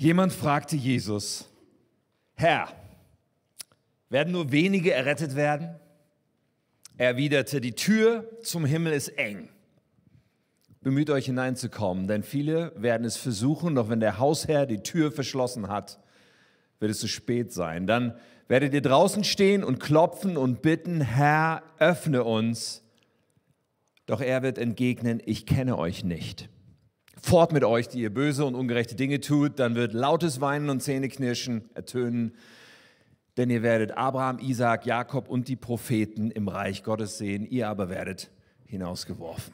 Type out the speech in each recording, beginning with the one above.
Jemand fragte Jesus, Herr, werden nur wenige errettet werden? Er erwiderte, die Tür zum Himmel ist eng. Bemüht euch hineinzukommen, denn viele werden es versuchen, doch wenn der Hausherr die Tür verschlossen hat, wird es zu spät sein. Dann werdet ihr draußen stehen und klopfen und bitten, Herr, öffne uns. Doch er wird entgegnen, ich kenne euch nicht. Fort mit euch, die ihr böse und ungerechte Dinge tut, dann wird lautes Weinen und Zähneknirschen ertönen, denn ihr werdet Abraham, Isaac, Jakob und die Propheten im Reich Gottes sehen, ihr aber werdet hinausgeworfen.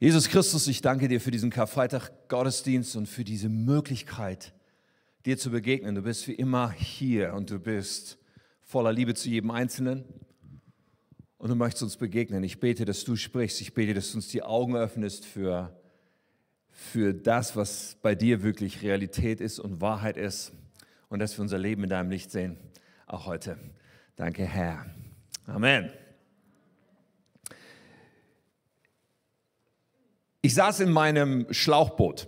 Jesus Christus, ich danke dir für diesen Karfreitag Gottesdienst und für diese Möglichkeit, dir zu begegnen. Du bist wie immer hier und du bist voller Liebe zu jedem Einzelnen und du möchtest uns begegnen. Ich bete, dass du sprichst. Ich bete, dass du uns die Augen öffnest für für das, was bei dir wirklich Realität ist und Wahrheit ist und dass wir unser Leben in deinem Licht sehen, auch heute. Danke, Herr. Amen. Ich saß in meinem Schlauchboot.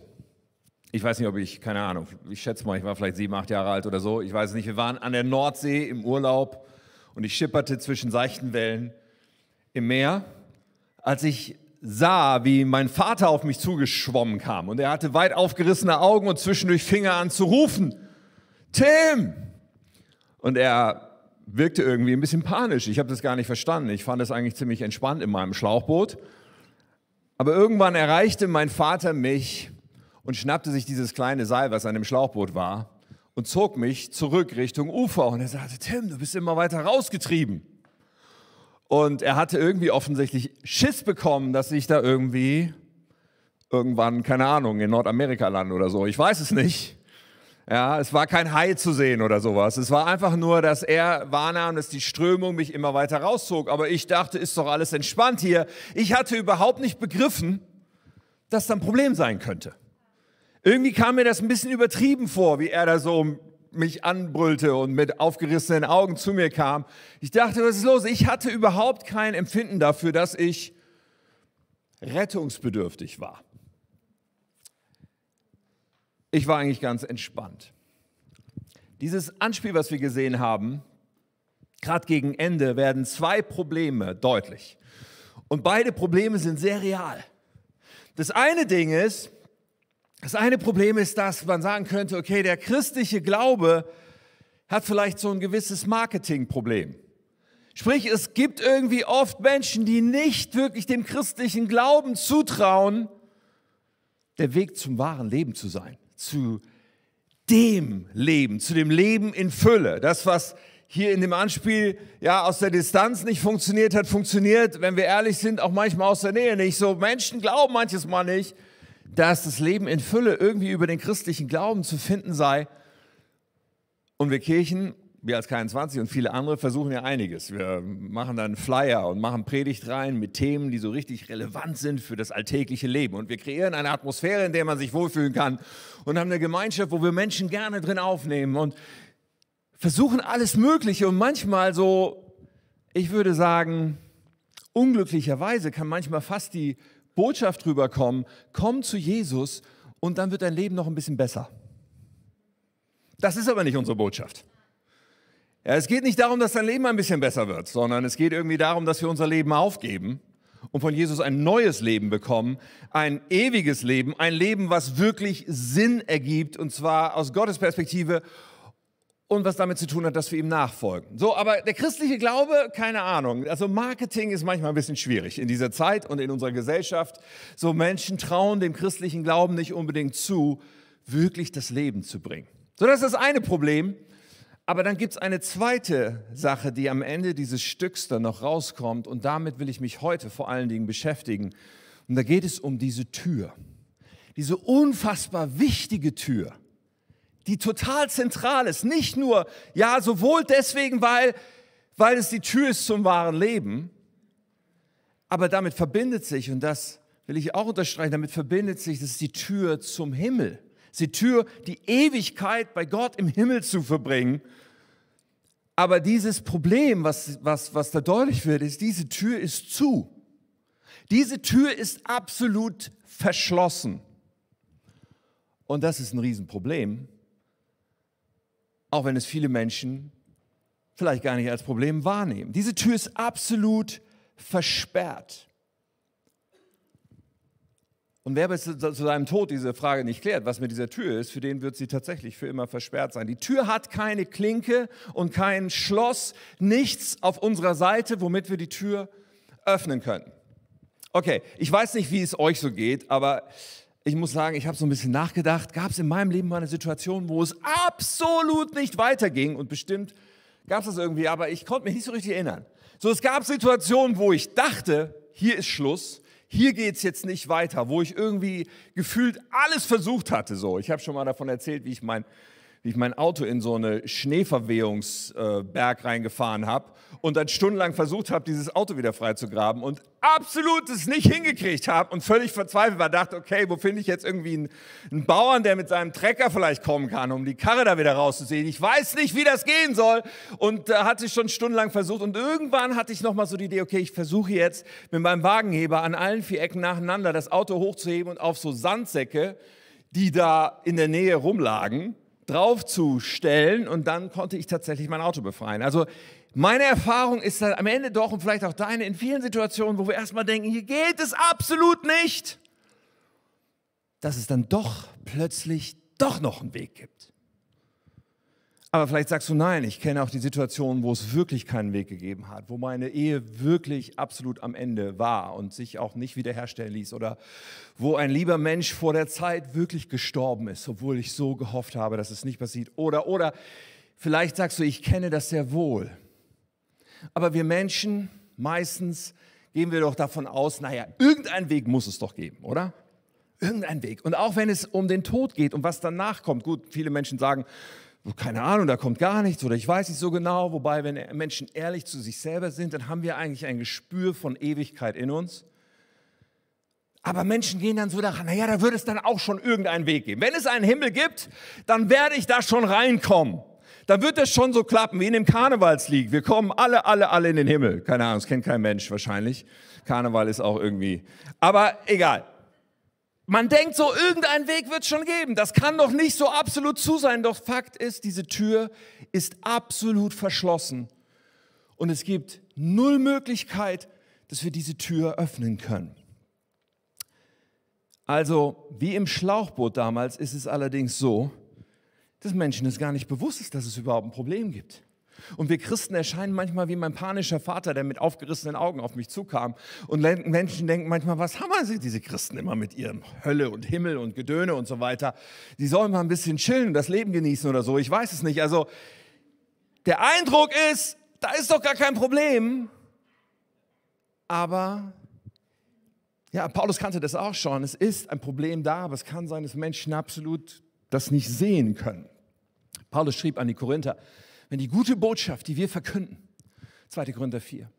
Ich weiß nicht, ob ich, keine Ahnung, ich schätze mal, ich war vielleicht sieben, acht Jahre alt oder so. Ich weiß nicht. Wir waren an der Nordsee im Urlaub und ich schipperte zwischen seichten Wellen im Meer. Als ich sah, wie mein Vater auf mich zugeschwommen kam und er hatte weit aufgerissene Augen und zwischendurch fing er an zu rufen, Tim! Und er wirkte irgendwie ein bisschen panisch. Ich habe das gar nicht verstanden. Ich fand das eigentlich ziemlich entspannt in meinem Schlauchboot. Aber irgendwann erreichte mein Vater mich und schnappte sich dieses kleine Seil, was an dem Schlauchboot war, und zog mich zurück Richtung Ufer. Und er sagte, Tim, du bist immer weiter rausgetrieben. Und er hatte irgendwie offensichtlich Schiss bekommen, dass ich da irgendwie irgendwann, keine Ahnung, in Nordamerika lande oder so. Ich weiß es nicht. Ja, es war kein Hai zu sehen oder sowas. Es war einfach nur, dass er wahrnahm, dass die Strömung mich immer weiter rauszog. Aber ich dachte, ist doch alles entspannt hier. Ich hatte überhaupt nicht begriffen, dass da ein Problem sein könnte. Irgendwie kam mir das ein bisschen übertrieben vor, wie er da so mich anbrüllte und mit aufgerissenen Augen zu mir kam. Ich dachte, was ist los? Ich hatte überhaupt kein Empfinden dafür, dass ich rettungsbedürftig war. Ich war eigentlich ganz entspannt. Dieses Anspiel, was wir gesehen haben, gerade gegen Ende, werden zwei Probleme deutlich. Und beide Probleme sind sehr real. Das eine Ding ist, das eine Problem ist, dass man sagen könnte, okay, der christliche Glaube hat vielleicht so ein gewisses Marketingproblem. Sprich, es gibt irgendwie oft Menschen, die nicht wirklich dem christlichen Glauben zutrauen, der Weg zum wahren Leben zu sein, zu dem Leben, zu dem Leben in Fülle. Das, was hier in dem Anspiel ja aus der Distanz nicht funktioniert hat, funktioniert, wenn wir ehrlich sind, auch manchmal aus der Nähe nicht. So Menschen glauben manches Mal nicht, dass das Leben in Fülle irgendwie über den christlichen Glauben zu finden sei. Und wir Kirchen, wir als K21 und viele andere versuchen ja einiges. Wir machen dann Flyer und machen Predigt rein mit Themen, die so richtig relevant sind für das alltägliche Leben. Und wir kreieren eine Atmosphäre, in der man sich wohlfühlen kann und haben eine Gemeinschaft, wo wir Menschen gerne drin aufnehmen und versuchen alles Mögliche und manchmal so, ich würde sagen, unglücklicherweise kann manchmal fast die Botschaft rüberkommen, komm zu Jesus und dann wird dein Leben noch ein bisschen besser. Das ist aber nicht unsere Botschaft. Ja, es geht nicht darum, dass dein Leben ein bisschen besser wird, sondern es geht irgendwie darum, dass wir unser Leben aufgeben und von Jesus ein neues Leben bekommen, ein ewiges Leben, ein Leben, was wirklich Sinn ergibt und zwar aus Gottes Perspektive und was damit zu tun hat, dass wir ihm nachfolgen. So, aber der christliche Glaube, keine Ahnung. Also Marketing ist manchmal ein bisschen schwierig in dieser Zeit und in unserer Gesellschaft. So Menschen trauen dem christlichen Glauben nicht unbedingt zu, wirklich das Leben zu bringen. So, das ist das eine Problem. Aber dann gibt es eine zweite Sache, die am Ende dieses Stücks dann noch rauskommt. Und damit will ich mich heute vor allen Dingen beschäftigen. Und da geht es um diese Tür. Diese unfassbar wichtige Tür die total zentral ist. Nicht nur, ja, sowohl deswegen, weil, weil es die Tür ist zum wahren Leben, aber damit verbindet sich, und das will ich auch unterstreichen, damit verbindet sich, das ist die Tür zum Himmel. Das ist die Tür, die Ewigkeit bei Gott im Himmel zu verbringen. Aber dieses Problem, was, was, was da deutlich wird, ist, diese Tür ist zu. Diese Tür ist absolut verschlossen. Und das ist ein Riesenproblem, auch wenn es viele Menschen vielleicht gar nicht als Problem wahrnehmen. Diese Tür ist absolut versperrt. Und wer bis zu seinem Tod diese Frage nicht klärt, was mit dieser Tür ist, für den wird sie tatsächlich für immer versperrt sein. Die Tür hat keine Klinke und kein Schloss, nichts auf unserer Seite, womit wir die Tür öffnen können. Okay, ich weiß nicht, wie es euch so geht, aber ich muss sagen, ich habe so ein bisschen nachgedacht. Gab es in meinem Leben mal eine Situation, wo es absolut nicht weiterging und bestimmt gab es das irgendwie, aber ich konnte mich nicht so richtig erinnern. So, es gab Situationen, wo ich dachte, hier ist Schluss hier geht es jetzt nicht weiter, wo ich irgendwie gefühlt alles versucht hatte. So, ich habe schon mal davon erzählt, wie ich mein wie ich mein Auto in so eine Schneeverwehungsberg reingefahren habe und dann stundenlang versucht habe, dieses Auto wieder freizugraben und absolut es nicht hingekriegt habe und völlig verzweifelt war, dachte, okay, wo finde ich jetzt irgendwie einen, einen, Bauern, der mit seinem Trecker vielleicht kommen kann, um die Karre da wieder rauszusehen. Ich weiß nicht, wie das gehen soll und äh, hatte ich schon stundenlang versucht und irgendwann hatte ich nochmal so die Idee, okay, ich versuche jetzt mit meinem Wagenheber an allen vier Ecken nacheinander das Auto hochzuheben und auf so Sandsäcke, die da in der Nähe rumlagen, draufzustellen und dann konnte ich tatsächlich mein Auto befreien. Also meine Erfahrung ist dann am Ende doch und vielleicht auch deine in vielen Situationen, wo wir erstmal denken, hier geht es absolut nicht, dass es dann doch plötzlich doch noch einen Weg gibt. Aber vielleicht sagst du nein, ich kenne auch die Situation, wo es wirklich keinen Weg gegeben hat, wo meine Ehe wirklich absolut am Ende war und sich auch nicht wiederherstellen ließ oder wo ein lieber Mensch vor der Zeit wirklich gestorben ist, obwohl ich so gehofft habe, dass es nicht passiert. Oder, oder vielleicht sagst du, ich kenne das sehr wohl. Aber wir Menschen, meistens gehen wir doch davon aus, naja, irgendein Weg muss es doch geben, oder? Irgendein Weg. Und auch wenn es um den Tod geht und was danach kommt, gut, viele Menschen sagen, keine Ahnung, da kommt gar nichts oder ich weiß nicht so genau. Wobei, wenn Menschen ehrlich zu sich selber sind, dann haben wir eigentlich ein Gespür von Ewigkeit in uns. Aber Menschen gehen dann so daran, naja, da würde es dann auch schon irgendeinen Weg geben. Wenn es einen Himmel gibt, dann werde ich da schon reinkommen. Dann wird es schon so klappen wie in dem Karnevalslied. Wir kommen alle, alle, alle in den Himmel. Keine Ahnung, das kennt kein Mensch wahrscheinlich. Karneval ist auch irgendwie. Aber egal. Man denkt so, irgendein Weg wird es schon geben. Das kann doch nicht so absolut zu sein. Doch Fakt ist, diese Tür ist absolut verschlossen. Und es gibt null Möglichkeit, dass wir diese Tür öffnen können. Also, wie im Schlauchboot damals, ist es allerdings so, dass Menschen es gar nicht bewusst ist, dass es überhaupt ein Problem gibt. Und wir Christen erscheinen manchmal wie mein panischer Vater, der mit aufgerissenen Augen auf mich zukam. Und Menschen denken manchmal, was haben sie, diese Christen, immer mit ihrem Hölle und Himmel und Gedöne und so weiter. Die sollen mal ein bisschen chillen und das Leben genießen oder so. Ich weiß es nicht. Also der Eindruck ist, da ist doch gar kein Problem. Aber ja, Paulus kannte das auch schon. Es ist ein Problem da, aber es kann sein, dass Menschen absolut das nicht sehen können. Paulus schrieb an die Korinther, wenn die gute Botschaft, die wir verkünden, 2. Korinther 4,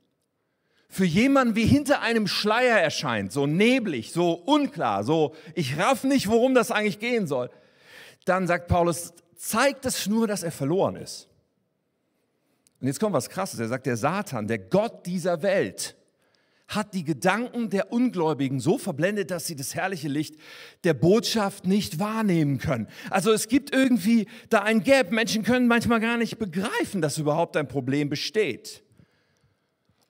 für jemanden wie hinter einem Schleier erscheint, so neblig, so unklar, so ich raff nicht, worum das eigentlich gehen soll, dann sagt Paulus, zeigt es nur, dass er verloren ist. Und jetzt kommt was Krasses. Er sagt, der Satan, der Gott dieser Welt, hat die Gedanken der Ungläubigen so verblendet, dass sie das herrliche Licht der Botschaft nicht wahrnehmen können. Also es gibt irgendwie da ein Gap. Menschen können manchmal gar nicht begreifen, dass überhaupt ein Problem besteht.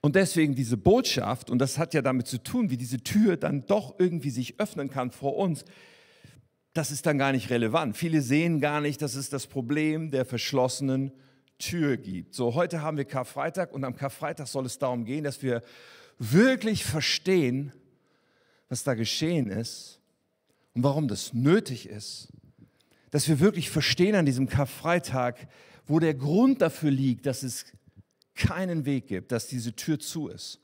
Und deswegen diese Botschaft, und das hat ja damit zu tun, wie diese Tür dann doch irgendwie sich öffnen kann vor uns, das ist dann gar nicht relevant. Viele sehen gar nicht, dass es das Problem der verschlossenen Tür gibt. So, heute haben wir Karfreitag und am Karfreitag soll es darum gehen, dass wir wirklich verstehen, was da geschehen ist und warum das nötig ist. Dass wir wirklich verstehen an diesem Karfreitag, wo der Grund dafür liegt, dass es keinen Weg gibt, dass diese Tür zu ist.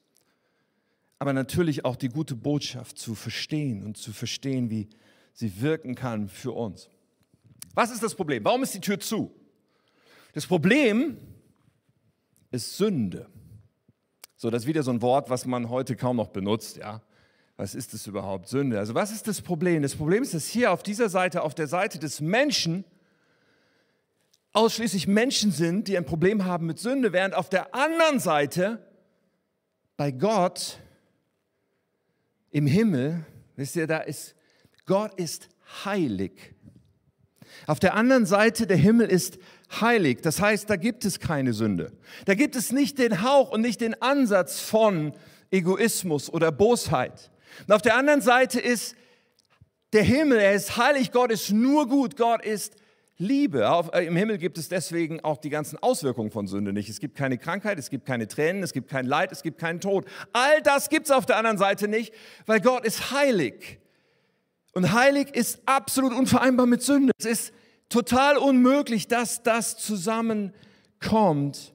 Aber natürlich auch die gute Botschaft zu verstehen und zu verstehen, wie sie wirken kann für uns. Was ist das Problem? Warum ist die Tür zu? Das Problem ist Sünde. So, das ist wieder so ein Wort, was man heute kaum noch benutzt, ja. Was ist das überhaupt? Sünde. Also was ist das Problem? Das Problem ist, dass hier auf dieser Seite, auf der Seite des Menschen, ausschließlich Menschen sind, die ein Problem haben mit Sünde, während auf der anderen Seite bei Gott im Himmel, wisst ihr, da ist, Gott ist heilig Auf der anderen Seite, der Himmel ist heilig. Das heißt, da gibt es keine Sünde. Da gibt es nicht den Hauch und nicht den Ansatz von Egoismus oder Bosheit. Und auf der anderen Seite ist der Himmel, er ist heilig, Gott ist nur gut, Gott ist Liebe. Auf, äh, Im Himmel gibt es deswegen auch die ganzen Auswirkungen von Sünde nicht. Es gibt keine Krankheit, es gibt keine Tränen, es gibt kein Leid, es gibt keinen Tod. All das gibt es auf der anderen Seite nicht, weil Gott ist heilig. Und heilig ist absolut unvereinbar mit Sünde. Es ist total unmöglich, dass das zusammenkommt.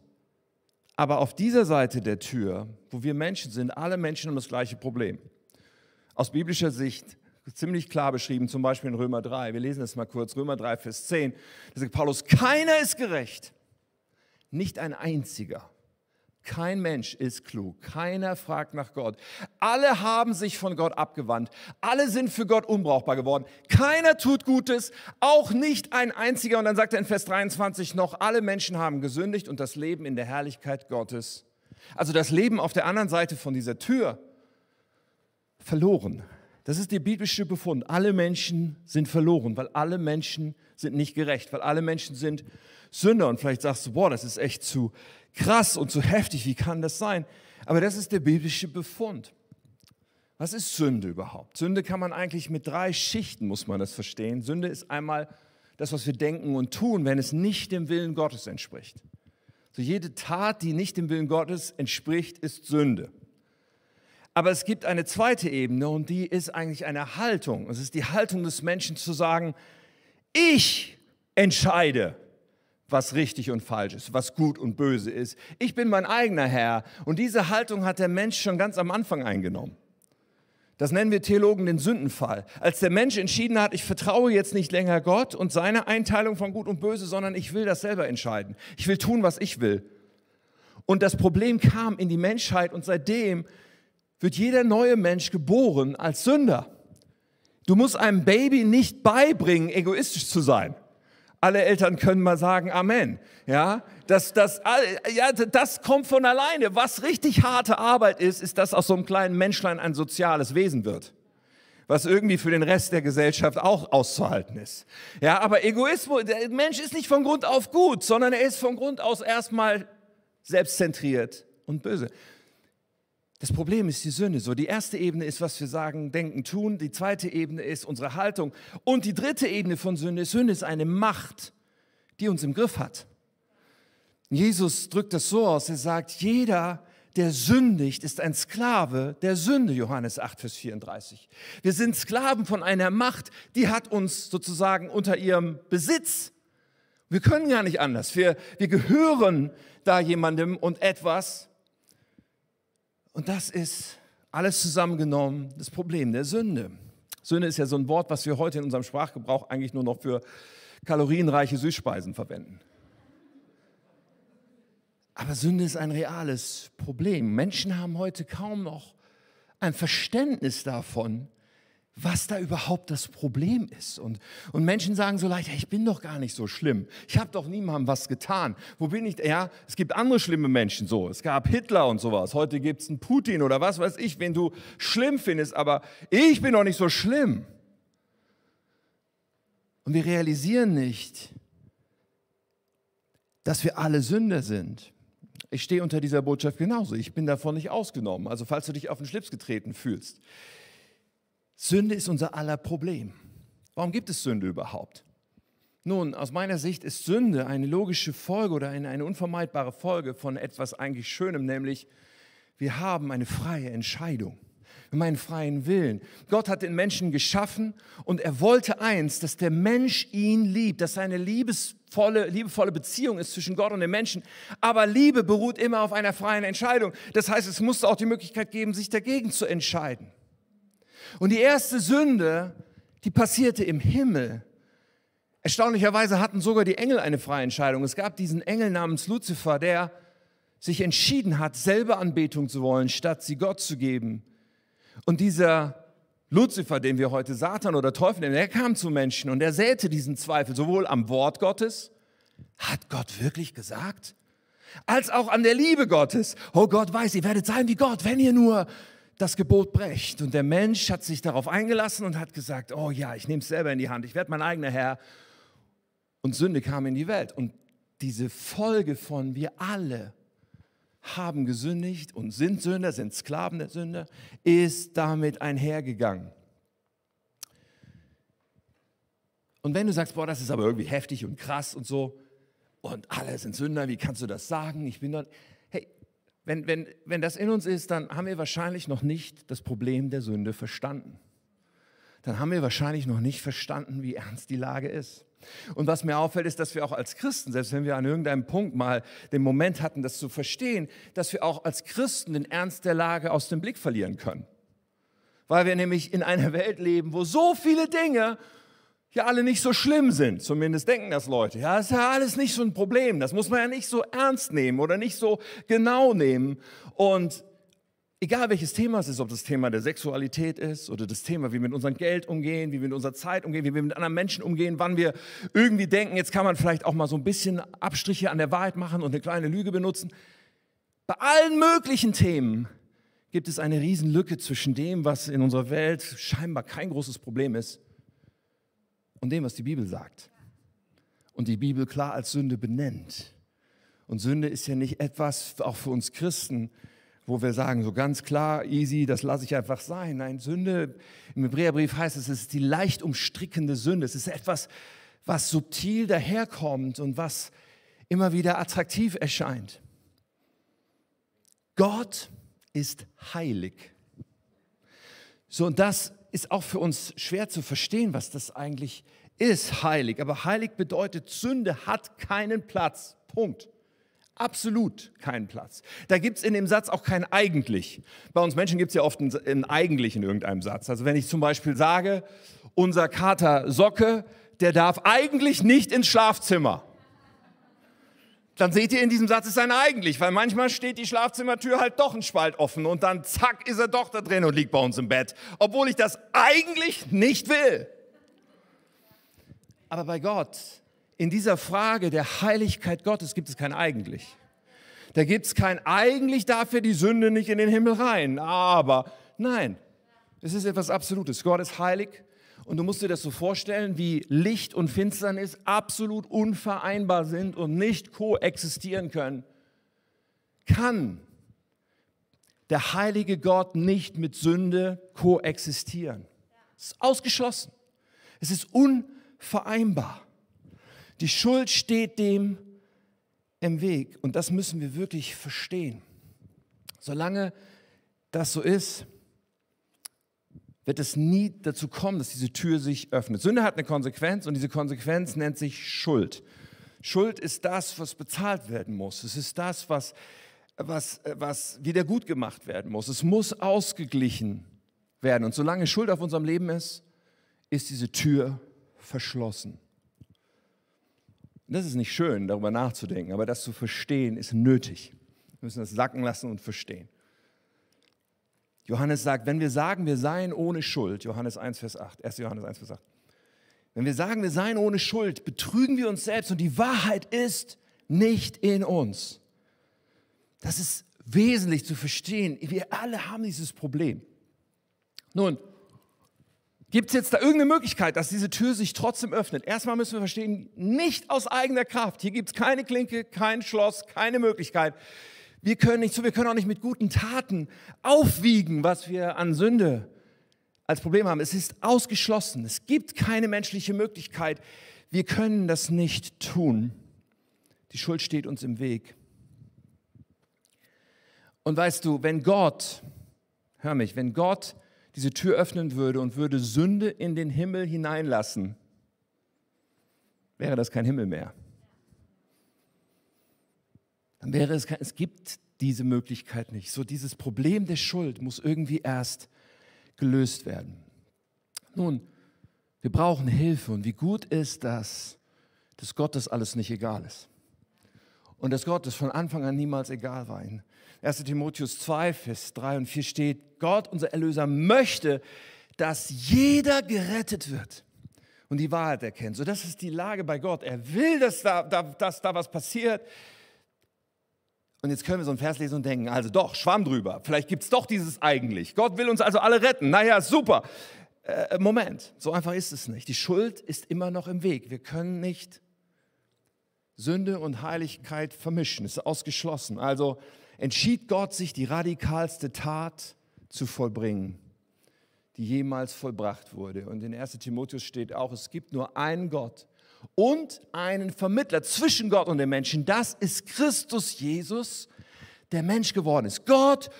Aber auf dieser Seite der Tür, wo wir Menschen sind, alle Menschen haben das gleiche Problem. Aus biblischer Sicht ziemlich klar beschrieben, zum Beispiel in Römer 3. Wir lesen das mal kurz, Römer 3, Vers 10. Da sagt Paulus, keiner ist gerecht, nicht ein einziger. Kein Mensch ist klug, keiner fragt nach Gott. Alle haben sich von Gott abgewandt, alle sind für Gott unbrauchbar geworden. Keiner tut Gutes, auch nicht ein einziger. Und dann sagt er in Vers 23 noch, alle Menschen haben gesündigt und das Leben in der Herrlichkeit Gottes. Also das Leben auf der anderen Seite von dieser Tür verloren. Das ist der biblische Befund. Alle Menschen sind verloren, weil alle Menschen sind nicht gerecht, weil alle Menschen sind Sünder. Und vielleicht sagst du, boah, das ist echt zu krass und zu heftig, wie kann das sein? Aber das ist der biblische Befund. Was ist Sünde überhaupt? Sünde kann man eigentlich mit drei Schichten, muss man das verstehen. Sünde ist einmal das, was wir denken und tun, wenn es nicht dem Willen Gottes entspricht. So jede Tat, die nicht dem Willen Gottes entspricht, ist Sünde. Aber es gibt eine zweite Ebene und die ist eigentlich eine Haltung. Es ist die Haltung des Menschen zu sagen, ich entscheide, was richtig und falsch ist, was gut und böse ist. Ich bin mein eigener Herr. Und diese Haltung hat der Mensch schon ganz am Anfang eingenommen. Das nennen wir Theologen den Sündenfall. Als der Mensch entschieden hat, ich vertraue jetzt nicht länger Gott und seine Einteilung von gut und böse, sondern ich will das selber entscheiden. Ich will tun, was ich will. Und das Problem kam in die Menschheit und seitdem wird jeder neue Mensch geboren als Sünder. Du musst einem Baby nicht beibringen, egoistisch zu sein. Alle Eltern können mal sagen Amen. Ja, das, das, ja, das kommt von alleine. Was richtig harte Arbeit ist, ist, dass aus so einem kleinen Menschlein ein soziales Wesen wird. Was irgendwie für den Rest der Gesellschaft auch auszuhalten ist. Ja, aber Egoismus, der Mensch ist nicht von Grund auf gut, sondern er ist von Grund aus erstmal selbstzentriert und böse. Das Problem ist die Sünde. So, die erste Ebene ist, was wir sagen, denken, tun. Die zweite Ebene ist unsere Haltung. Und die dritte Ebene von Sünde ist, Sünde ist eine Macht, die uns im Griff hat. Jesus drückt das so aus, er sagt, jeder, der sündigt, ist ein Sklave der Sünde, Johannes 8, Vers 34. Wir sind Sklaven von einer Macht, die hat uns sozusagen unter ihrem Besitz. Wir können gar nicht anders. Wir, wir gehören da jemandem und etwas, und das ist alles zusammengenommen das Problem der Sünde. Sünde ist ja so ein Wort, was wir heute in unserem Sprachgebrauch eigentlich nur noch für kalorienreiche Süßspeisen verwenden. Aber Sünde ist ein reales Problem. Menschen haben heute kaum noch ein Verständnis davon, was da überhaupt das Problem ist. Und, und Menschen sagen so leicht, ich bin doch gar nicht so schlimm. Ich habe doch niemandem was getan. Wo bin ich? Ja, es gibt andere schlimme Menschen so. Es gab Hitler und sowas. Heute gibt es einen Putin oder was weiß ich, wen du schlimm findest. Aber ich bin doch nicht so schlimm. Und wir realisieren nicht, dass wir alle Sünder sind. Ich stehe unter dieser Botschaft genauso. Ich bin davon nicht ausgenommen. Also falls du dich auf den Schlips getreten fühlst. Sünde ist unser aller Problem. Warum gibt es Sünde überhaupt? Nun, aus meiner Sicht ist Sünde eine logische Folge oder eine, eine unvermeidbare Folge von etwas eigentlich Schönem, nämlich wir haben eine freie Entscheidung. Wir haben einen freien Willen. Gott hat den Menschen geschaffen und er wollte eins, dass der Mensch ihn liebt, dass seine liebesvolle, liebevolle Beziehung ist zwischen Gott und dem Menschen. Aber Liebe beruht immer auf einer freien Entscheidung. Das heißt, es musste auch die Möglichkeit geben, sich dagegen zu entscheiden. Und die erste Sünde, die passierte im Himmel. Erstaunlicherweise hatten sogar die Engel eine freie Entscheidung. Es gab diesen Engel namens Luzifer, der sich entschieden hat, selber Anbetung zu wollen, statt sie Gott zu geben. Und dieser Luzifer, den wir heute Satan oder Teufel nennen, der kam zu Menschen und er säte diesen Zweifel sowohl am Wort Gottes, hat Gott wirklich gesagt, als auch an der Liebe Gottes. Oh Gott weiß, ihr werdet sein wie Gott, wenn ihr nur das Gebot brecht. Und der Mensch hat sich darauf eingelassen und hat gesagt, oh ja, ich nehme es selber in die Hand, ich werde mein eigener Herr. Und Sünde kam in die Welt. Und diese Folge von wir alle haben gesündigt und sind Sünder, sind Sklaven der Sünde, ist damit einhergegangen. Und wenn du sagst, boah, das ist aber irgendwie heftig und krass und so, und alle sind Sünder, wie kannst du das sagen? Ich bin doch. Wenn, wenn, wenn das in uns ist, dann haben wir wahrscheinlich noch nicht das Problem der Sünde verstanden. Dann haben wir wahrscheinlich noch nicht verstanden, wie ernst die Lage ist. Und was mir auffällt, ist, dass wir auch als Christen, selbst wenn wir an irgendeinem Punkt mal den Moment hatten, das zu verstehen, dass wir auch als Christen den Ernst der Lage aus dem Blick verlieren können. Weil wir nämlich in einer Welt leben, wo so viele Dinge ja alle nicht so schlimm sind. Zumindest denken das Leute. Ja, ist ja alles nicht so ein Problem. Das muss man ja nicht so ernst nehmen oder nicht so genau nehmen. Und egal welches Thema es ist, ob das Thema der Sexualität ist oder das Thema, wie wir mit unserem Geld umgehen, wie wir mit unserer Zeit umgehen, wie wir mit anderen Menschen umgehen, wann wir irgendwie denken, jetzt kann man vielleicht auch mal so ein bisschen Abstriche an der Wahrheit machen und eine kleine Lüge benutzen. Bei allen möglichen Themen gibt es eine Riesenlücke zwischen dem, was in unserer Welt scheinbar kein großes Problem ist, und dem, was die Bibel sagt. Und die Bibel klar als Sünde benennt. Und Sünde ist ja nicht etwas, auch für uns Christen, wo wir sagen, so ganz klar, easy, das lasse ich einfach sein. Nein, Sünde, im Hebräerbrief heißt es, es ist die leicht umstrickende Sünde. Es ist etwas, was subtil daherkommt und was immer wieder attraktiv erscheint. Gott ist heilig. So, und das ist auch für uns schwer zu verstehen, was das eigentlich ist, heilig. Aber heilig bedeutet, Sünde hat keinen Platz. Punkt absolut keinen Platz. Da gibt es in dem Satz auch kein eigentlich. Bei uns Menschen gibt es ja oft ein, eigentlich in irgendeinem Satz. Also wenn ich zum Beispiel sage, unser Kater Socke, der darf eigentlich nicht ins Schlafzimmer. Dann seht ihr, in diesem Satz ist ein eigentlich, weil manchmal steht die Schlafzimmertür halt doch ein Spalt offen und dann zack ist er doch da drin und liegt bei uns im Bett, obwohl ich das eigentlich nicht will. Aber bei Gott in dieser Frage der Heiligkeit Gottes gibt es kein eigentlich. Da gibt es kein eigentlich, dafür die Sünde nicht in den Himmel rein. Aber nein, es ist etwas Absolutes. Gott ist heilig und du musst dir das so vorstellen, wie Licht und Finsternis absolut unvereinbar sind und nicht koexistieren können. Kann der heilige Gott nicht mit Sünde koexistieren? Es ist ausgeschlossen. Es ist unvereinbar. Die Schuld steht dem im Weg und das müssen wir wirklich verstehen. Solange das so ist, wird es nie dazu kommen, dass diese Tür sich öffnet. Sünde hat eine Konsequenz und diese Konsequenz nennt sich Schuld. Schuld ist das, was bezahlt werden muss. Es ist das, was, was, was wieder gut gemacht werden muss. Es muss ausgeglichen werden. Und solange Schuld auf unserem Leben ist, ist diese Tür verschlossen. Das ist nicht schön, darüber nachzudenken, aber das zu verstehen ist nötig. Wir müssen das sacken lassen und verstehen. Johannes sagt, wenn wir sagen, wir seien ohne Schuld, Johannes 1, Vers 8, 1. Johannes 1, Vers 8, wenn wir sagen, wir seien ohne Schuld, betrügen wir uns selbst und die Wahrheit ist nicht in uns. Das ist wesentlich zu verstehen. Wir alle haben dieses Problem. Nun, Gibt es jetzt da irgendeine Möglichkeit, dass diese Tür sich trotzdem öffnet? Erstmal müssen wir verstehen, nicht aus eigener Kraft. Hier gibt es keine Klinke, kein Schloss, keine Möglichkeit. Wir können nicht so, wir können auch nicht mit guten Taten aufwiegen, was wir an Sünde als Problem haben. Es ist ausgeschlossen. Es gibt keine menschliche Möglichkeit. Wir können das nicht tun. Die Schuld steht uns im Weg. Und weißt du, wenn Gott, hör mich, wenn Gott diese Tür öffnen würde und würde Sünde in den Himmel hineinlassen, wäre das kein Himmel mehr. Dann wäre es es gibt diese Möglichkeit nicht. So dieses Problem der Schuld muss irgendwie erst gelöst werden. Nun, wir brauchen Hilfe und wie gut ist das, dass Gott das alles nicht egal ist. Und dass Gott das von Anfang an niemals egal war. 1 Timotheus 2, Vers 3 und 4 steht, Gott, unser Erlöser, möchte, dass jeder gerettet wird und die Wahrheit erkennt. So, das ist die Lage bei Gott. Er will, dass da, da, dass da was passiert. Und jetzt können wir so einen Vers lesen und denken, also doch, schwamm drüber. Vielleicht gibt es doch dieses eigentlich. Gott will uns also alle retten. Naja, super. Äh, Moment, so einfach ist es nicht. Die Schuld ist immer noch im Weg. Wir können nicht Sünde und Heiligkeit vermischen, ist ausgeschlossen. Also entschied Gott sich, die radikalste Tat zu vollbringen, die jemals vollbracht wurde. Und in 1 Timotheus steht auch, es gibt nur einen Gott und einen Vermittler zwischen Gott und den Menschen. Das ist Christus Jesus, der Mensch geworden ist. Gott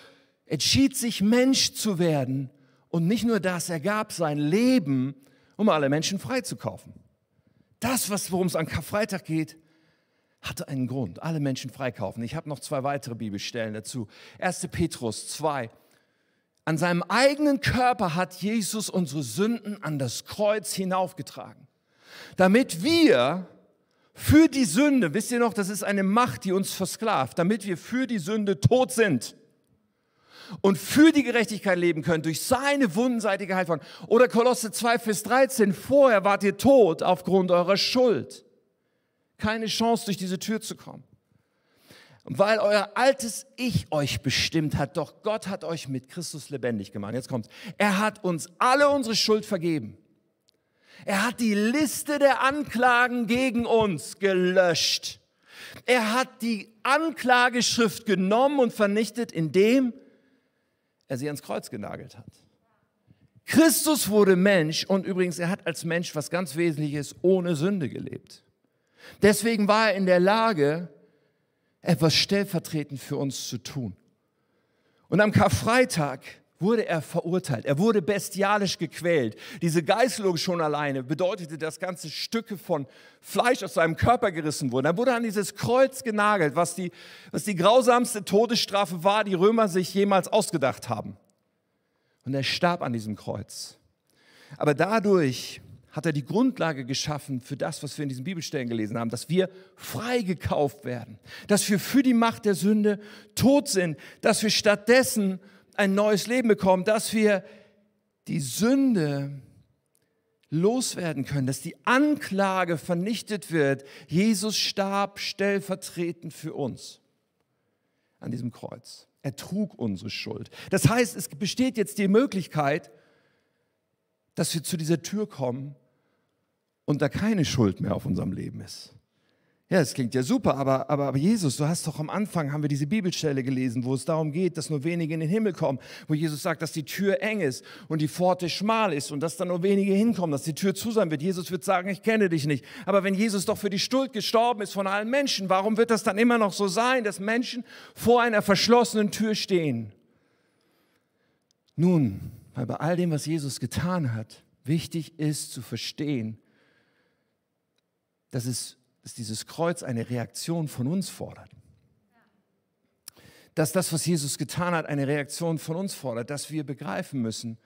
entschied sich, Mensch zu werden. Und nicht nur das, er gab sein Leben, um alle Menschen freizukaufen. Das, worum es an Karfreitag geht, hatte einen Grund. Alle Menschen freikaufen. Ich habe noch zwei weitere Bibelstellen dazu. 1. Petrus 2. An seinem eigenen Körper hat Jesus unsere Sünden an das Kreuz hinaufgetragen, damit wir für die Sünde, wisst ihr noch, das ist eine Macht, die uns versklavt, damit wir für die Sünde tot sind und für die Gerechtigkeit leben können, durch seine wundenseitige Heilung. Oder Kolosse 2, Vers 13, vorher wart ihr tot aufgrund eurer Schuld keine Chance, durch diese Tür zu kommen. Weil euer altes Ich euch bestimmt hat, doch Gott hat euch mit Christus lebendig gemacht. Jetzt kommt's. Er hat uns alle unsere Schuld vergeben. Er hat die Liste der Anklagen gegen uns gelöscht. Er hat die Anklageschrift genommen und vernichtet, indem er sie ans Kreuz genagelt hat. Christus wurde Mensch und übrigens, er hat als Mensch was ganz Wesentliches ohne Sünde gelebt. Deswegen war er in der Lage, etwas stellvertretend für uns zu tun. Und am Karfreitag wurde er verurteilt. Er wurde bestialisch gequält. Diese Geißelung schon alleine bedeutete, dass ganze Stücke von Fleisch aus seinem Körper gerissen wurden. Er wurde an dieses Kreuz genagelt, was die, was die grausamste Todesstrafe war, die Römer sich jemals ausgedacht haben. Und er starb an diesem Kreuz. Aber dadurch hat er die Grundlage geschaffen für das, was wir in diesen Bibelstellen gelesen haben, dass wir freigekauft werden, dass wir für die Macht der Sünde tot sind, dass wir stattdessen ein neues Leben bekommen, dass wir die Sünde loswerden können, dass die Anklage vernichtet wird. Jesus starb stellvertretend für uns an diesem Kreuz. Er trug unsere Schuld. Das heißt, es besteht jetzt die Möglichkeit, dass wir zu dieser Tür kommen und da keine Schuld mehr auf unserem Leben ist. Ja, das klingt ja super, aber, aber, aber Jesus, du hast doch am Anfang, haben wir diese Bibelstelle gelesen, wo es darum geht, dass nur wenige in den Himmel kommen, wo Jesus sagt, dass die Tür eng ist und die Pforte schmal ist und dass da nur wenige hinkommen, dass die Tür zu sein wird. Jesus wird sagen, ich kenne dich nicht. Aber wenn Jesus doch für die Schuld gestorben ist von allen Menschen, warum wird das dann immer noch so sein, dass Menschen vor einer verschlossenen Tür stehen? Nun, weil bei all dem, was Jesus getan hat, wichtig ist zu verstehen, dass, es, dass dieses Kreuz eine Reaktion von uns fordert. Dass das, was Jesus getan hat, eine Reaktion von uns fordert, dass wir begreifen müssen,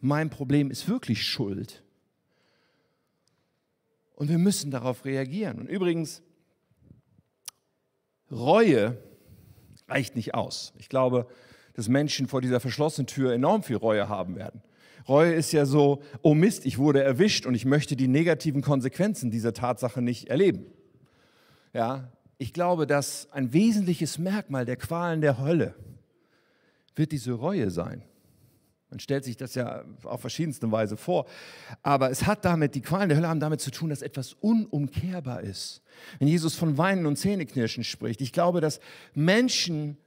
mein Problem ist wirklich Schuld. Und wir müssen darauf reagieren. Und übrigens, Reue reicht nicht aus. Ich glaube, dass Menschen vor dieser verschlossenen Tür enorm viel Reue haben werden. Reue ist ja so, oh Mist, ich wurde erwischt und ich möchte die negativen Konsequenzen dieser Tatsache nicht erleben. Ja, ich glaube, dass ein wesentliches Merkmal der Qualen der Hölle wird diese Reue sein. Man stellt sich das ja auf verschiedenste Weise vor. Aber es hat damit, die Qualen der Hölle haben damit zu tun, dass etwas unumkehrbar ist. Wenn Jesus von Weinen und Zähneknirschen spricht, ich glaube, dass Menschen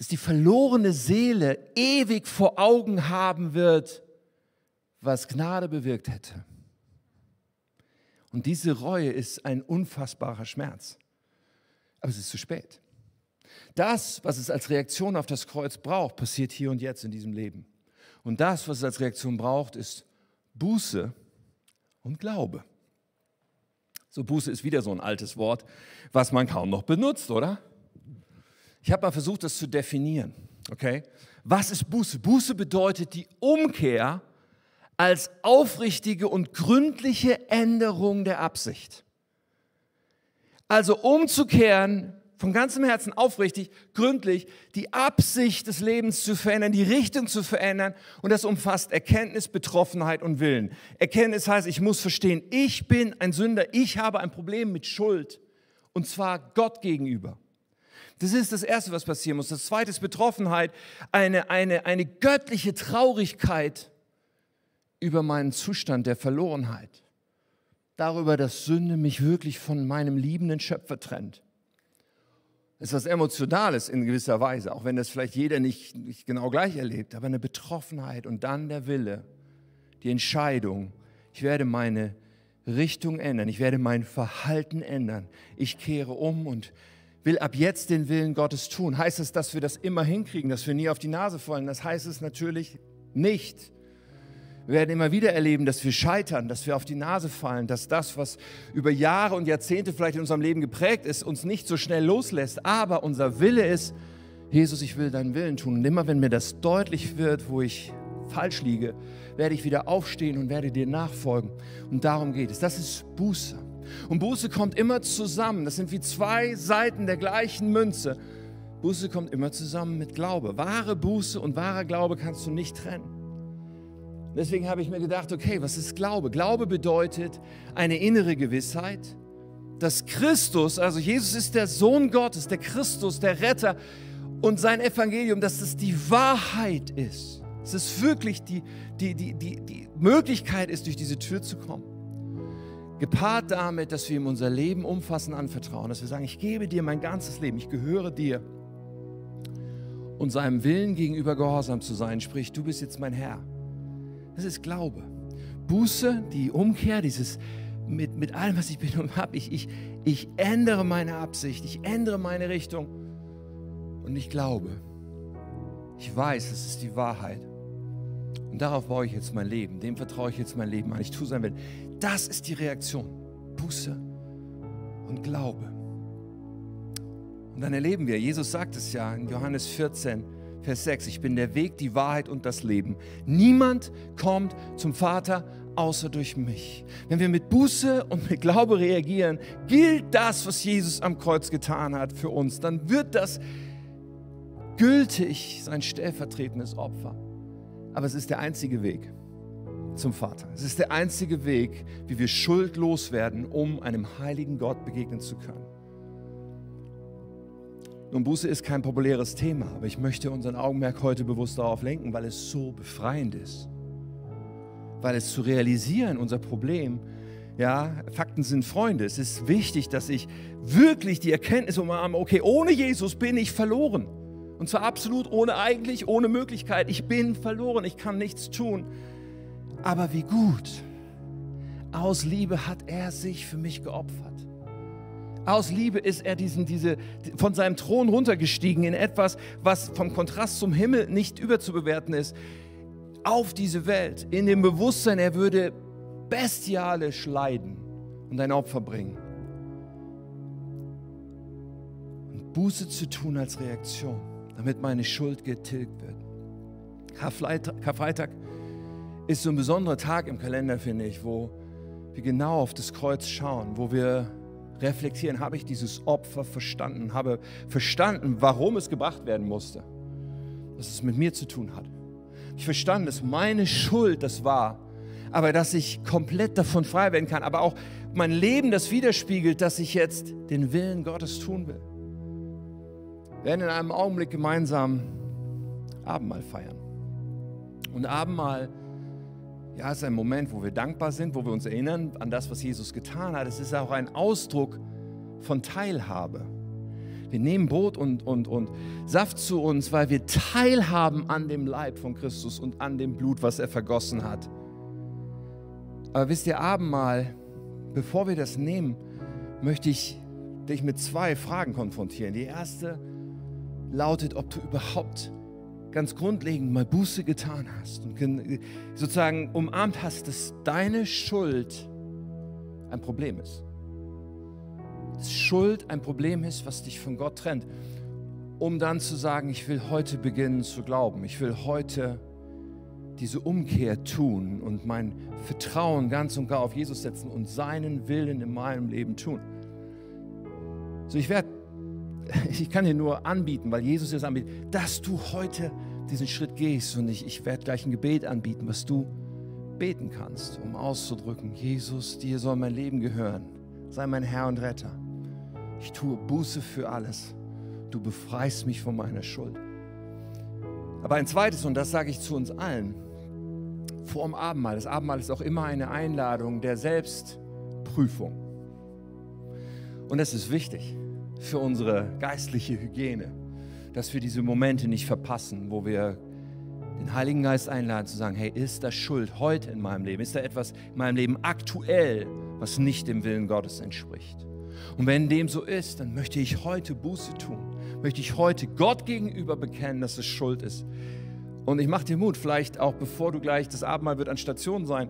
dass die verlorene Seele ewig vor Augen haben wird, was Gnade bewirkt hätte. Und diese Reue ist ein unfassbarer Schmerz. Aber es ist zu spät. Das, was es als Reaktion auf das Kreuz braucht, passiert hier und jetzt in diesem Leben. Und das, was es als Reaktion braucht, ist Buße und Glaube. So Buße ist wieder so ein altes Wort, was man kaum noch benutzt, oder? Ich habe mal versucht, das zu definieren. Okay? Was ist Buße? Buße bedeutet die Umkehr als aufrichtige und gründliche Änderung der Absicht. Also umzukehren, von ganzem Herzen aufrichtig, gründlich, die Absicht des Lebens zu verändern, die Richtung zu verändern. Und das umfasst Erkenntnis, Betroffenheit und Willen. Erkenntnis heißt, ich muss verstehen, ich bin ein Sünder, ich habe ein Problem mit Schuld. Und zwar Gott gegenüber. Das ist das Erste, was passieren muss. Das Zweite ist Betroffenheit, eine, eine, eine göttliche Traurigkeit über meinen Zustand der Verlorenheit. darüber, dass Sünde mich wirklich von meinem liebenden Schöpfer trennt. Das ist was Emotionales in gewisser Weise, auch wenn das vielleicht jeder nicht, nicht genau gleich erlebt, aber eine Betroffenheit und dann der Wille, die Entscheidung, ich werde meine Richtung ändern, ich werde mein Verhalten ändern. Ich kehre um und will ab jetzt den Willen Gottes tun. Heißt es, dass wir das immer hinkriegen, dass wir nie auf die Nase fallen? Das heißt es natürlich nicht. Wir werden immer wieder erleben, dass wir scheitern, dass wir auf die Nase fallen, dass das, was über Jahre und Jahrzehnte vielleicht in unserem Leben geprägt ist, uns nicht so schnell loslässt. Aber unser Wille ist, Jesus, ich will deinen Willen tun. Und immer wenn mir das deutlich wird, wo ich falsch liege, werde ich wieder aufstehen und werde dir nachfolgen. Und darum geht es. Das ist Buße. Und Buße kommt immer zusammen. Das sind wie zwei Seiten der gleichen Münze. Buße kommt immer zusammen mit Glaube. Wahre Buße und wahrer Glaube kannst du nicht trennen. Deswegen habe ich mir gedacht, okay, was ist Glaube? Glaube bedeutet eine innere Gewissheit, dass Christus, also Jesus ist der Sohn Gottes, der Christus, der Retter und sein Evangelium, dass es die Wahrheit ist. Dass es wirklich die, die, die, die, die Möglichkeit ist, durch diese Tür zu kommen. Gepaart damit, dass wir ihm unser Leben umfassend anvertrauen, dass wir sagen, ich gebe dir mein ganzes Leben, ich gehöre dir. Und seinem Willen gegenüber gehorsam zu sein, sprich, du bist jetzt mein Herr. Das ist Glaube. Buße, die Umkehr, dieses mit, mit allem, was ich bin und habe, ich, ich, ich ändere meine Absicht, ich ändere meine Richtung und ich glaube. Ich weiß, es ist die Wahrheit. Und darauf baue ich jetzt mein Leben. Dem vertraue ich jetzt mein Leben an. Ich tue sein Willen. Das ist die Reaktion. Buße und Glaube. Und dann erleben wir, Jesus sagt es ja in Johannes 14, Vers 6, ich bin der Weg, die Wahrheit und das Leben. Niemand kommt zum Vater außer durch mich. Wenn wir mit Buße und mit Glaube reagieren, gilt das, was Jesus am Kreuz getan hat für uns. Dann wird das gültig sein stellvertretendes Opfer. Aber es ist der einzige Weg zum Vater. Es ist der einzige Weg, wie wir schuldlos werden, um einem heiligen Gott begegnen zu können. Nun, Buße ist kein populäres Thema, aber ich möchte unseren Augenmerk heute bewusst darauf lenken, weil es so befreiend ist. Weil es zu realisieren, unser Problem, ja, Fakten sind Freunde. Es ist wichtig, dass ich wirklich die Erkenntnis umarme, okay, ohne Jesus bin ich verloren. Und zwar absolut ohne eigentlich, ohne Möglichkeit. Ich bin verloren, ich kann nichts tun. Aber wie gut. Aus Liebe hat er sich für mich geopfert. Aus Liebe ist er diesen, diese, von seinem Thron runtergestiegen in etwas, was vom Kontrast zum Himmel nicht überzubewerten ist, auf diese Welt, in dem Bewusstsein, er würde bestialisch leiden und ein Opfer bringen. Und Buße zu tun als Reaktion damit meine Schuld getilgt wird. Karfreitag ist so ein besonderer Tag im Kalender, finde ich, wo wir genau auf das Kreuz schauen, wo wir reflektieren, habe ich dieses Opfer verstanden, habe verstanden, warum es gebracht werden musste, dass es mit mir zu tun hat. Ich verstanden, dass meine Schuld das war, aber dass ich komplett davon frei werden kann, aber auch mein Leben das widerspiegelt, dass ich jetzt den Willen Gottes tun will werden in einem Augenblick gemeinsam Abendmahl feiern. Und Abendmahl, ja, ist ein Moment, wo wir dankbar sind, wo wir uns erinnern an das, was Jesus getan hat. Es ist auch ein Ausdruck von Teilhabe. Wir nehmen Brot und, und, und Saft zu uns, weil wir teilhaben an dem Leib von Christus und an dem Blut, was er vergossen hat. Aber wisst ihr, Abendmahl, bevor wir das nehmen, möchte ich dich mit zwei Fragen konfrontieren. Die erste, lautet, ob du überhaupt ganz grundlegend mal Buße getan hast und sozusagen umarmt hast, dass deine Schuld ein Problem ist. Dass Schuld ein Problem ist, was dich von Gott trennt. Um dann zu sagen, ich will heute beginnen zu glauben. Ich will heute diese Umkehr tun und mein Vertrauen ganz und gar auf Jesus setzen und seinen Willen in meinem Leben tun. So, ich werde ich kann dir nur anbieten, weil Jesus es anbietet, dass du heute diesen Schritt gehst. Und ich, ich werde gleich ein Gebet anbieten, was du beten kannst, um auszudrücken, Jesus, dir soll mein Leben gehören. Sei mein Herr und Retter. Ich tue Buße für alles. Du befreist mich von meiner Schuld. Aber ein zweites, und das sage ich zu uns allen, vor dem Abendmahl. Das Abendmahl ist auch immer eine Einladung der Selbst- Prüfung. Und es ist wichtig für unsere geistliche Hygiene, dass wir diese Momente nicht verpassen, wo wir den Heiligen Geist einladen zu sagen, hey, ist da Schuld heute in meinem Leben? Ist da etwas in meinem Leben aktuell, was nicht dem Willen Gottes entspricht? Und wenn dem so ist, dann möchte ich heute Buße tun. Möchte ich heute Gott gegenüber bekennen, dass es Schuld ist. Und ich mache dir Mut, vielleicht auch bevor du gleich, das Abendmahl wird an Station sein,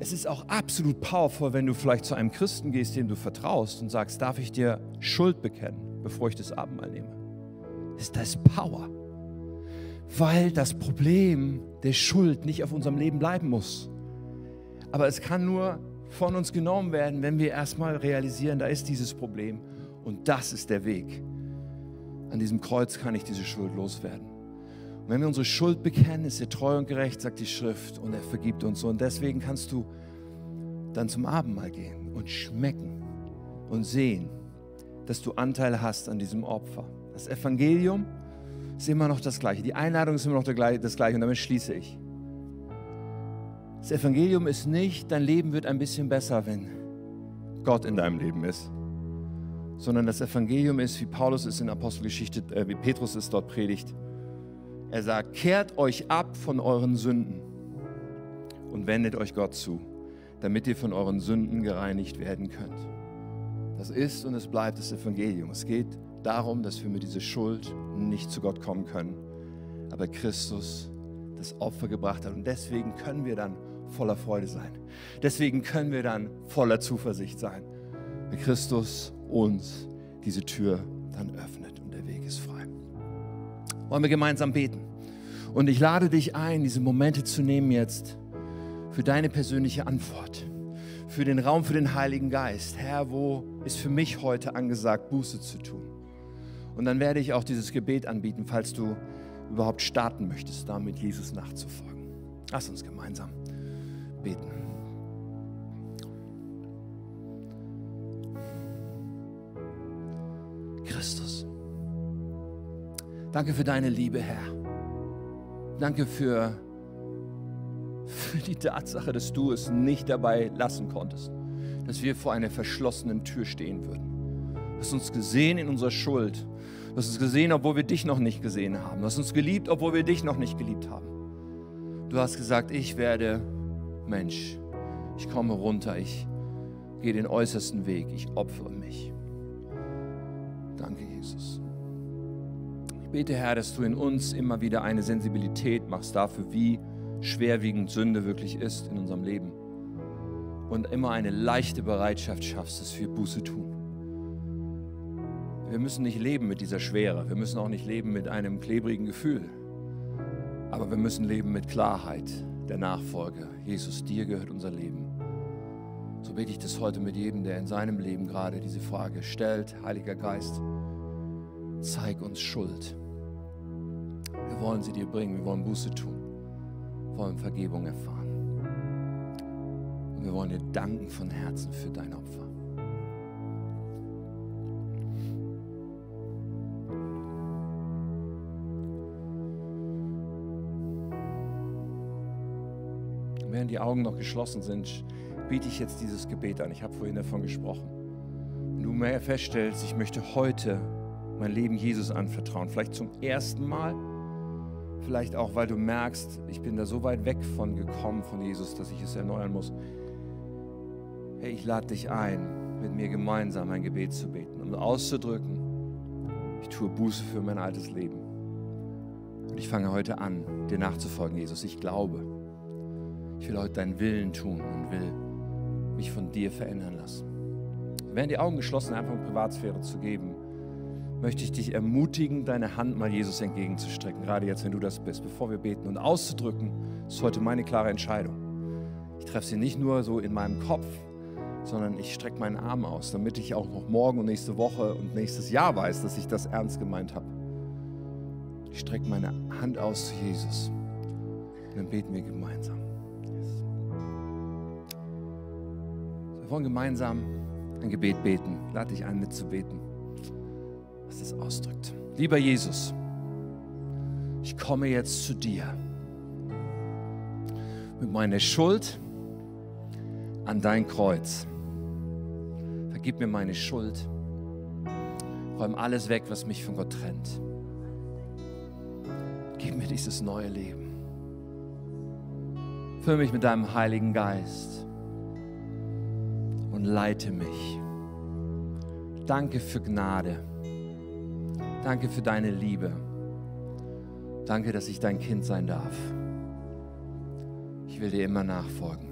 es ist auch absolut powerful, wenn du vielleicht zu einem Christen gehst, dem du vertraust und sagst, darf ich dir Schuld bekennen, bevor ich das Abendmahl nehme. Ist das Power? Weil das Problem der Schuld nicht auf unserem Leben bleiben muss. Aber es kann nur von uns genommen werden, wenn wir erstmal realisieren, da ist dieses Problem und das ist der Weg. An diesem Kreuz kann ich diese Schuld loswerden. Wenn wir unsere Schuld bekennen, ist er treu und gerecht, sagt die Schrift, und er vergibt uns. Und deswegen kannst du dann zum Abendmahl gehen und schmecken und sehen, dass du Anteil hast an diesem Opfer. Das Evangelium ist immer noch das Gleiche. Die Einladung ist immer noch das Gleiche und damit schließe ich. Das Evangelium ist nicht, dein Leben wird ein bisschen besser, wenn Gott in deinem Leben ist, sondern das Evangelium ist, wie Paulus es in Apostelgeschichte, äh, wie Petrus es dort predigt. Er sagt, kehrt euch ab von euren Sünden und wendet euch Gott zu, damit ihr von euren Sünden gereinigt werden könnt. Das ist und es bleibt das Evangelium. Es geht darum, dass wir mit dieser Schuld nicht zu Gott kommen können, aber Christus das Opfer gebracht hat. Und deswegen können wir dann voller Freude sein. Deswegen können wir dann voller Zuversicht sein, weil Christus uns diese Tür dann öffnet Wollen wir gemeinsam beten? Und ich lade dich ein, diese Momente zu nehmen jetzt für deine persönliche Antwort, für den Raum für den Heiligen Geist. Herr, wo ist für mich heute angesagt, Buße zu tun? Und dann werde ich auch dieses Gebet anbieten, falls du überhaupt starten möchtest, damit Jesus nachzufolgen. Lass uns gemeinsam beten. Danke für deine Liebe, Herr. Danke für, für die Tatsache, dass du es nicht dabei lassen konntest, dass wir vor einer verschlossenen Tür stehen würden. Du hast uns gesehen in unserer Schuld. Du hast uns gesehen, obwohl wir dich noch nicht gesehen haben. Du hast uns geliebt, obwohl wir dich noch nicht geliebt haben. Du hast gesagt, ich werde Mensch, ich komme runter, ich gehe den äußersten Weg, ich opfere mich. Danke, Jesus. Bete, Herr, dass du in uns immer wieder eine Sensibilität machst dafür, wie schwerwiegend Sünde wirklich ist in unserem Leben. Und immer eine leichte Bereitschaft schaffst, dass wir Buße tun. Wir müssen nicht leben mit dieser Schwere. Wir müssen auch nicht leben mit einem klebrigen Gefühl. Aber wir müssen leben mit Klarheit der Nachfolge. Jesus, dir gehört unser Leben. So bete ich das heute mit jedem, der in seinem Leben gerade diese Frage stellt. Heiliger Geist, zeig uns Schuld. Wir wollen sie dir bringen, wir wollen Buße tun, wir wollen Vergebung erfahren. Und wir wollen dir danken von Herzen für dein Opfer. während die Augen noch geschlossen sind, biete ich jetzt dieses Gebet an. Ich habe vorhin davon gesprochen. Wenn du mehr feststellst, ich möchte heute mein Leben Jesus anvertrauen, vielleicht zum ersten Mal, vielleicht auch, weil du merkst, ich bin da so weit weg von gekommen von Jesus, dass ich es erneuern muss. Hey, ich lade dich ein, mit mir gemeinsam ein Gebet zu beten, um auszudrücken, ich tue Buße für mein altes Leben. Und ich fange heute an, dir nachzufolgen, Jesus. Ich glaube ich will heute deinen Willen tun und will mich von dir verändern lassen. Während die Augen geschlossen, einfach um Privatsphäre zu geben, möchte ich dich ermutigen, deine Hand mal Jesus entgegenzustrecken, gerade jetzt, wenn du das bist, bevor wir beten und auszudrücken, ist heute meine klare Entscheidung. Ich treffe sie nicht nur so in meinem Kopf, sondern ich strecke meinen Arm aus, damit ich auch noch morgen und nächste Woche und nächstes Jahr weiß, dass ich das ernst gemeint habe. Ich strecke meine Hand aus zu Jesus und dann beten wir gemeinsam. Wir wollen gemeinsam ein Gebet beten. Lade dich ein, mitzubeten, was das ausdrückt. Lieber Jesus, ich komme jetzt zu dir mit meiner Schuld, an dein Kreuz. Vergib mir meine Schuld. Räum alles weg, was mich von Gott trennt. Gib mir dieses neue Leben. Füll mich mit deinem Heiligen Geist und leite mich. Danke für Gnade. Danke für deine Liebe. Danke, dass ich dein Kind sein darf. Ich will dir immer nachfolgen.